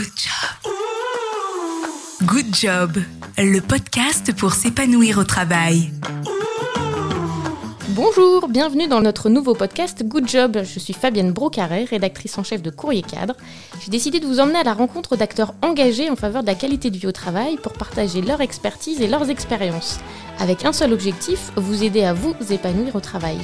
Good job. Good job, le podcast pour s'épanouir au travail. Bonjour, bienvenue dans notre nouveau podcast Good Job. Je suis Fabienne Brocaret, rédactrice en chef de Courrier Cadre. J'ai décidé de vous emmener à la rencontre d'acteurs engagés en faveur de la qualité de vie au travail pour partager leur expertise et leurs expériences. Avec un seul objectif, vous aider à vous épanouir au travail.